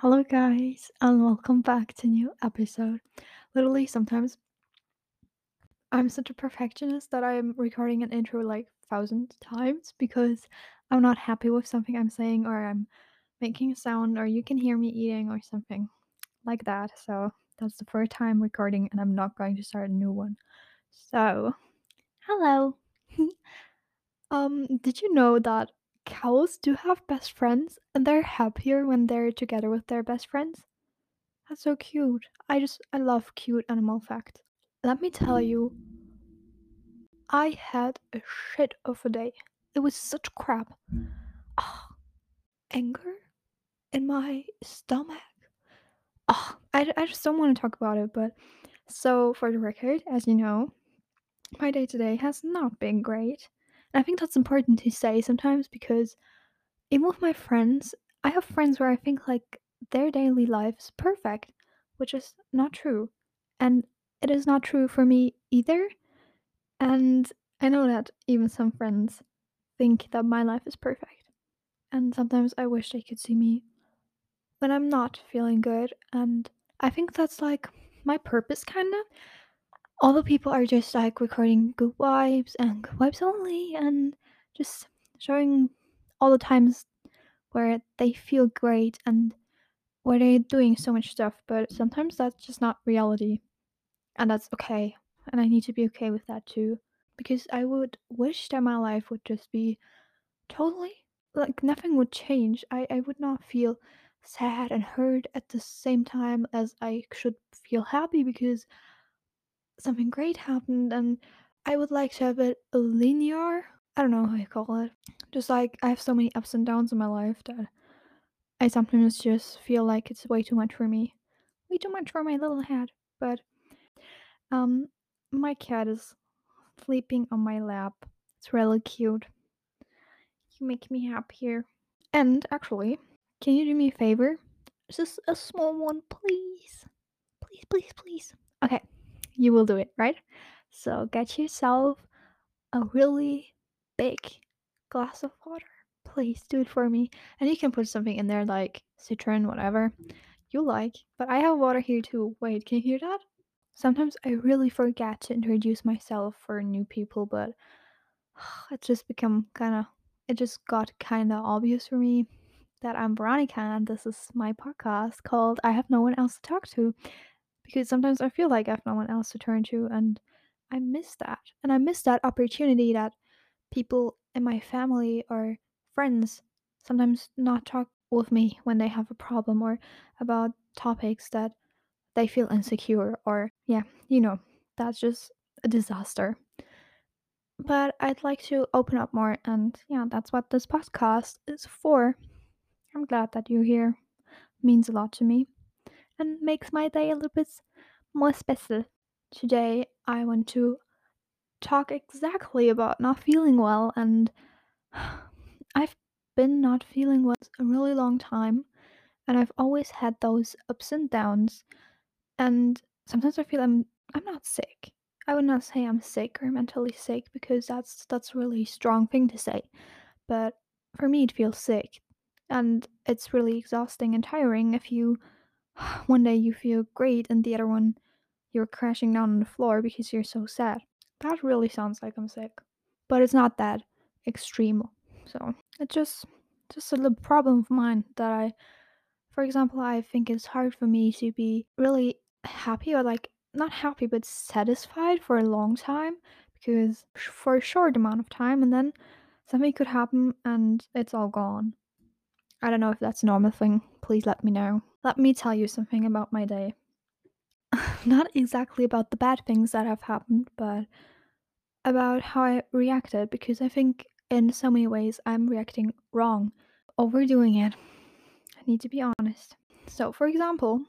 Hello, guys, and welcome back to new episode. Literally, sometimes I'm such a perfectionist that I'm recording an intro like thousand times because I'm not happy with something I'm saying, or I'm making a sound, or you can hear me eating, or something like that. So that's the first time recording, and I'm not going to start a new one. So, hello. um, did you know that cows do have best friends, and they're happier when they're together with their best friends? That's so cute. I just I love cute animal facts. Let me tell you, I had a shit of a day. It was such crap. Ah, anger in my stomach. Ah, I, I just don't want to talk about it, but so for the record, as you know, my day today has not been great. And I think that's important to say sometimes because even with my friends, I have friends where I think like their daily life is perfect, which is not true. And it is not true for me either. And I know that even some friends think that my life is perfect. And sometimes I wish they could see me when I'm not feeling good. And I think that's like my purpose, kind of. All the people are just like recording good vibes and good vibes only, and just showing all the times where they feel great and where they're doing so much stuff. But sometimes that's just not reality. And that's okay. And I need to be okay with that too. Because I would wish that my life would just be totally like nothing would change. I, I would not feel sad and hurt at the same time as I should feel happy because something great happened and I would like to have it linear. I don't know how you call it. Just like I have so many ups and downs in my life that I sometimes just feel like it's way too much for me. Way too much for my little head. But um my cat is sleeping on my lap. It's really cute. You make me happier. And actually, can you do me a favor? Just a small one, please. Please, please, please. Okay, you will do it, right? So get yourself a really big glass of water. Please do it for me. And you can put something in there like citron, whatever you like. But I have water here too. Wait, can you hear that? Sometimes I really forget to introduce myself for new people, but it's just become kind of it just got kind of obvious for me that I'm Veronica and this is my podcast called I Have No One Else to Talk to because sometimes I feel like I have no one else to turn to and I miss that. And I miss that opportunity that people in my family or friends sometimes not talk with me when they have a problem or about topics that they feel insecure or yeah, you know, that's just a disaster but I'd like to open up more, and yeah, that's what this podcast is for. I'm glad that you're here. means a lot to me and makes my day a little bit more special. Today, I want to talk exactly about not feeling well, and I've been not feeling well a really long time, and I've always had those ups and downs, and sometimes I feel I'm I'm not sick. I would not say I'm sick or mentally sick because that's that's a really strong thing to say. But for me it feels sick. And it's really exhausting and tiring if you one day you feel great and the other one you're crashing down on the floor because you're so sad. That really sounds like I'm sick. But it's not that extreme. So it's just just a little problem of mine that I for example, I think it's hard for me to be really happy or like not happy but satisfied for a long time because for a short amount of time and then something could happen and it's all gone. I don't know if that's a normal thing. Please let me know. Let me tell you something about my day. not exactly about the bad things that have happened, but about how I reacted because I think in so many ways I'm reacting wrong, overdoing it. I need to be honest. So, for example,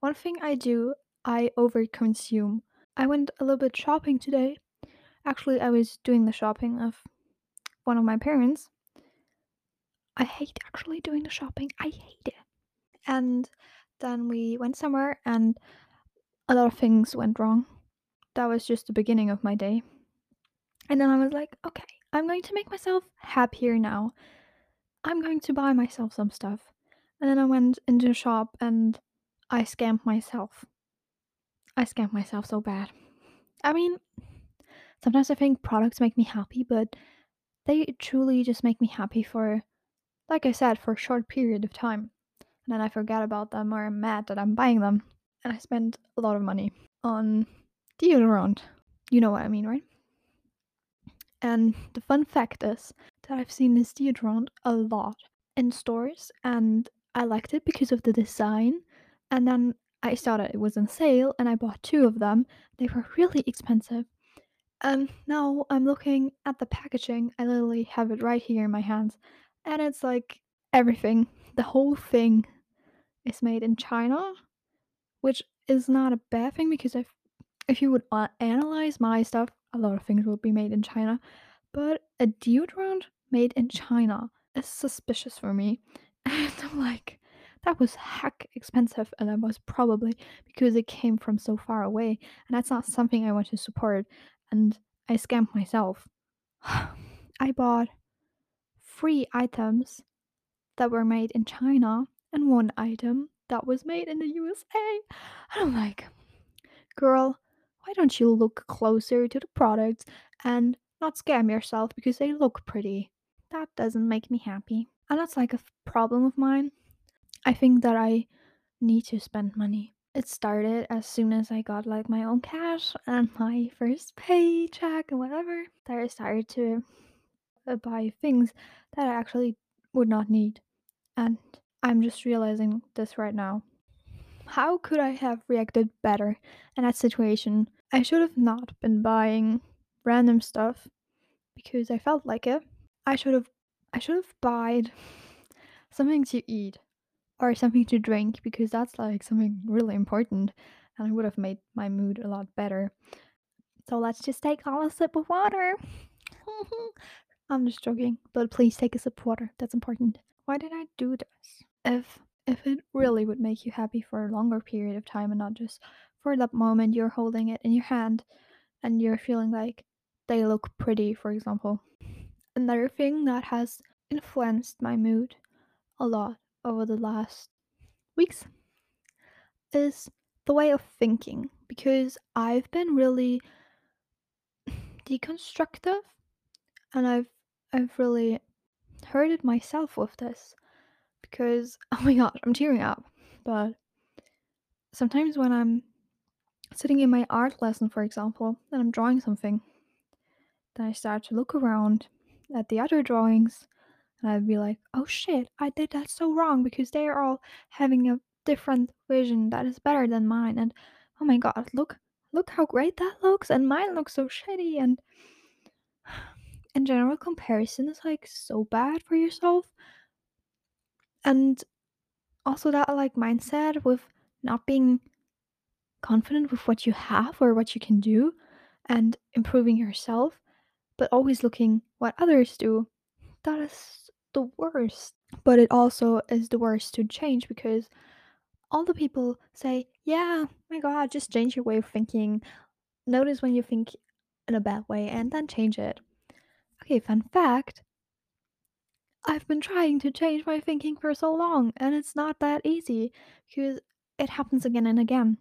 one thing I do, I overconsume. I went a little bit shopping today. Actually, I was doing the shopping of one of my parents. I hate actually doing the shopping. I hate it. And then we went somewhere and a lot of things went wrong. That was just the beginning of my day. And then I was like, okay, I'm going to make myself happier now. I'm going to buy myself some stuff. And then I went into a shop and I scammed myself. I scammed myself so bad. I mean, sometimes I think products make me happy, but they truly just make me happy for, like I said, for a short period of time. And then I forget about them or I'm mad that I'm buying them. And I spend a lot of money on deodorant. You know what I mean, right? And the fun fact is that I've seen this deodorant a lot in stores and I liked it because of the design. And then I saw that it was on sale and I bought two of them. They were really expensive. And now I'm looking at the packaging. I literally have it right here in my hands. And it's like everything. The whole thing is made in China, which is not a bad thing because if if you would uh, analyze my stuff, a lot of things would be made in China. But a deodorant made in China is suspicious for me. And I'm like, that was heck expensive, and that was probably because it came from so far away, and that's not something I want to support. And I scammed myself. I bought three items that were made in China and one item that was made in the USA. And I'm like, girl, why don't you look closer to the products and not scam yourself because they look pretty? That doesn't make me happy. And that's like a problem of mine. I think that I need to spend money. It started as soon as I got like my own cash and my first paycheck and whatever. That I started to uh, buy things that I actually would not need. And I'm just realizing this right now. How could I have reacted better in that situation? I should have not been buying random stuff because I felt like it. I should have I should have bought something to eat or something to drink because that's like something really important and it would have made my mood a lot better. So let's just take all a sip of water. I'm just joking, but please take a sip of water. That's important. Why did I do this? If if it mm. really would make you happy for a longer period of time and not just for that moment you're holding it in your hand and you're feeling like they look pretty, for example. Another thing that has influenced my mood a lot over the last weeks is the way of thinking because I've been really deconstructive and I've I've really hurted myself with this because oh my god, I'm tearing up. But sometimes when I'm sitting in my art lesson, for example, and I'm drawing something, then I start to look around at the other drawings and I'd be like, oh shit, I did that so wrong because they are all having a different vision that is better than mine. And oh my god, look, look how great that looks, and mine looks so shitty. And in general, comparison is like so bad for yourself. And also, that like mindset with not being confident with what you have or what you can do and improving yourself, but always looking what others do. That is the worst. But it also is the worst to change because all the people say, yeah, my god, just change your way of thinking. Notice when you think in a bad way and then change it. Okay, fun fact I've been trying to change my thinking for so long and it's not that easy because it happens again and again.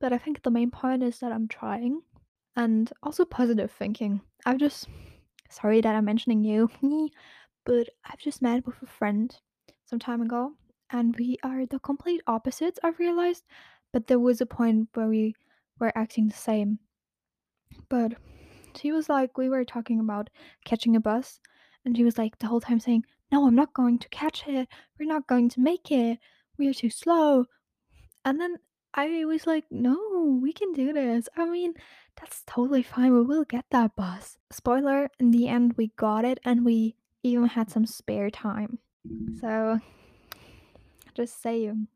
But I think the main point is that I'm trying and also positive thinking. I've just sorry that I'm mentioning you, but I've just met with a friend some time ago and we are the complete opposites, I've realized. But there was a point where we were acting the same. But she was like, we were talking about catching a bus, and she was like, the whole time saying, No, I'm not going to catch it. We're not going to make it. We are too slow. And then I was like, No, we can do this. I mean, that's totally fine. We will get that bus. Spoiler, in the end, we got it and we even had some spare time. So, just saying,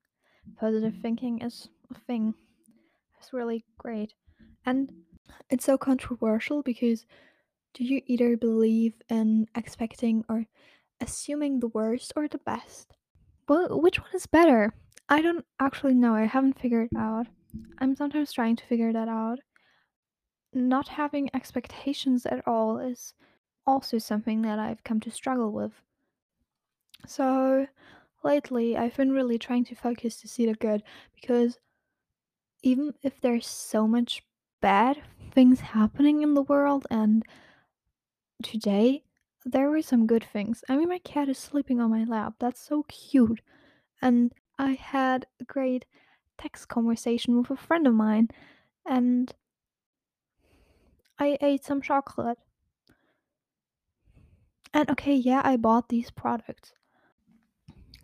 positive thinking is a thing. It's really great. And it's so controversial because do you either believe in expecting or assuming the worst or the best? Well, which one is better? I don't actually know. I haven't figured it out. I'm sometimes trying to figure that out. Not having expectations at all is also something that I've come to struggle with. So, lately I've been really trying to focus to see the good because even if there's so much bad things happening in the world and today there were some good things. I mean my cat is sleeping on my lap. That's so cute. And I had a great text conversation with a friend of mine and I ate some chocolate. And okay, yeah, I bought these products.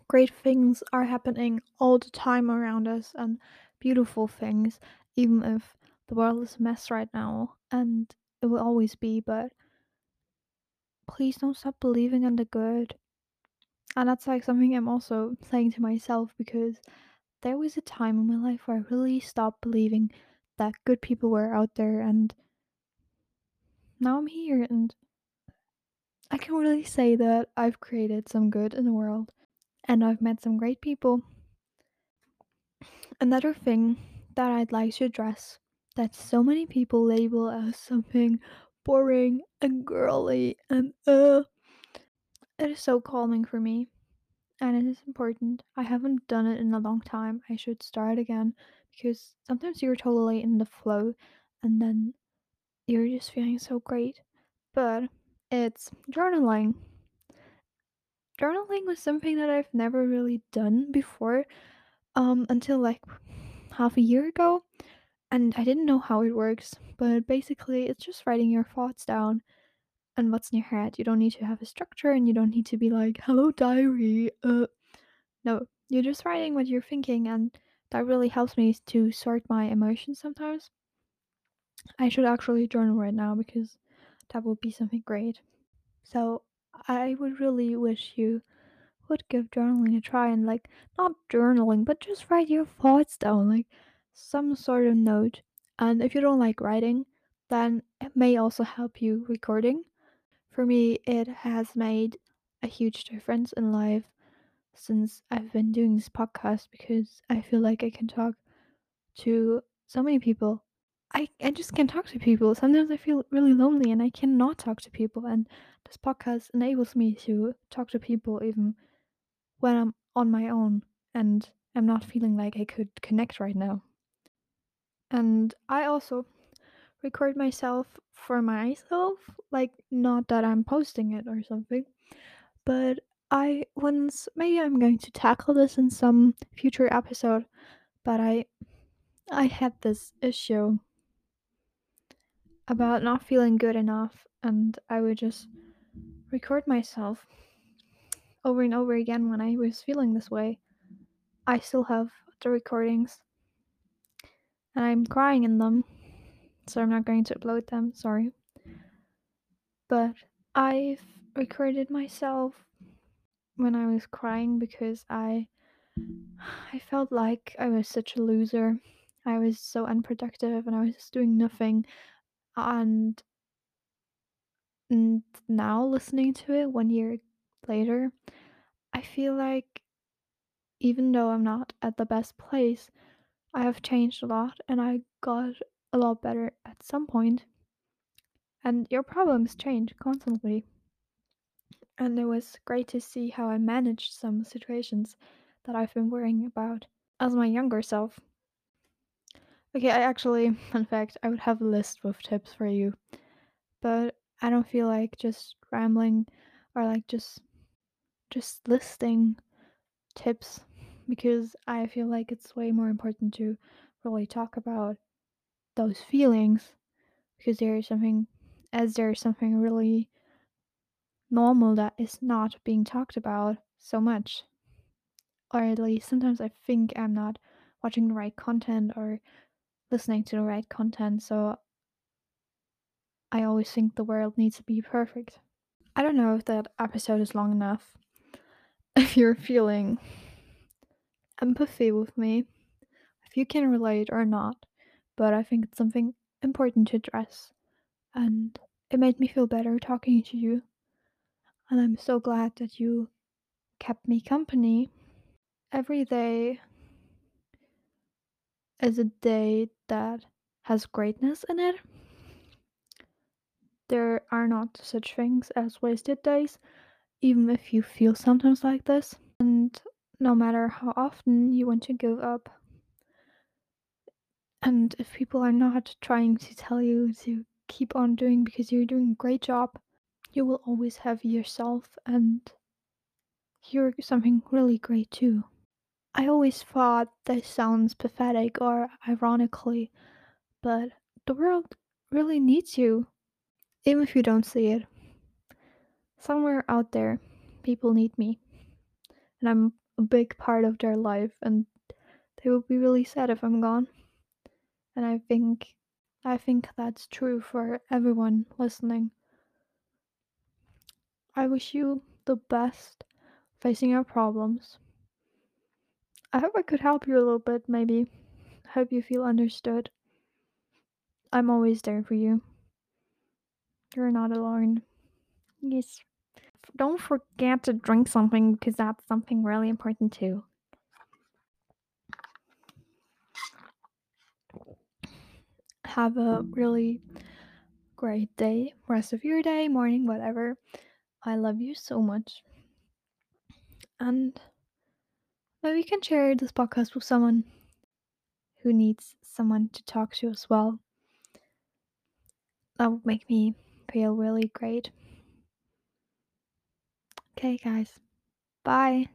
Great things are happening all the time around us and beautiful things, even if the world is a mess right now and it will always be, but please don't stop believing in the good. And that's like something I'm also saying to myself because there was a time in my life where I really stopped believing that good people were out there and now I'm here and I can really say that I've created some good in the world and I've met some great people. Another thing that I'd like to address that so many people label as something boring and girly and uh it is so calming for me and it is important. I haven't done it in a long time. I should start again because sometimes you're totally in the flow and then you're just feeling so great. But it's journaling. Journaling was something that I've never really done before um until like half a year ago and I didn't know how it works, but basically it's just writing your thoughts down and what's in your head. You don't need to have a structure and you don't need to be like, "Hello diary." Uh no, you're just writing what you're thinking and that really helps me to sort my emotions sometimes. I should actually journal right now because that would be something great. So, I would really wish you would give journaling a try and like not journaling, but just write your thoughts down, like some sort of note. And if you don't like writing, then it may also help you recording. For me, it has made a huge difference in life since I've been doing this podcast because I feel like I can talk to so many people. I, I just can't talk to people. Sometimes I feel really lonely and I cannot talk to people. And this podcast enables me to talk to people even when I'm on my own and I'm not feeling like I could connect right now. And I also record myself for myself, like not that I'm posting it or something, but I once maybe I'm going to tackle this in some future episode, but I I had this issue about not feeling good enough and I would just record myself over and over again when I was feeling this way. I still have the recordings and I'm crying in them, so I'm not going to upload them, sorry. But I've recorded myself when I was crying because I I felt like I was such a loser. I was so unproductive and I was just doing nothing. And, and now listening to it one year later, I feel like even though I'm not at the best place, I have changed a lot and I got a lot better at some point. And your problems change constantly. And it was great to see how I managed some situations that I've been worrying about as my younger self. Okay, I actually, in fact, I would have a list with tips for you, but I don't feel like just rambling or like just just listing tips because I feel like it's way more important to really talk about those feelings because there is something as there is something really normal that is not being talked about so much or at least sometimes I think I'm not watching the right content or listening to the right content, so I always think the world needs to be perfect. I don't know if that episode is long enough. If you're feeling empathy with me, if you can relate or not, but I think it's something important to address, and it made me feel better talking to you. And I'm so glad that you kept me company. Every day is a day that has greatness in it. There are not such things as wasted days, even if you feel sometimes like this. No matter how often you want to give up. And if people are not trying to tell you to keep on doing because you're doing a great job, you will always have yourself and you're something really great too. I always thought this sounds pathetic or ironically, but the world really needs you, even if you don't see it. Somewhere out there, people need me, and I'm a big part of their life, and they will be really sad if I'm gone. And I think I think that's true for everyone listening. I wish you the best facing your problems. I hope I could help you a little bit, maybe. I hope you feel understood. I'm always there for you. You're not alone. Yes. Don't forget to drink something because that's something really important too. Have a really great day, rest of your day, morning, whatever. I love you so much. And maybe you can share this podcast with someone who needs someone to talk to as well. That would make me feel really great. Okay, guys. Bye.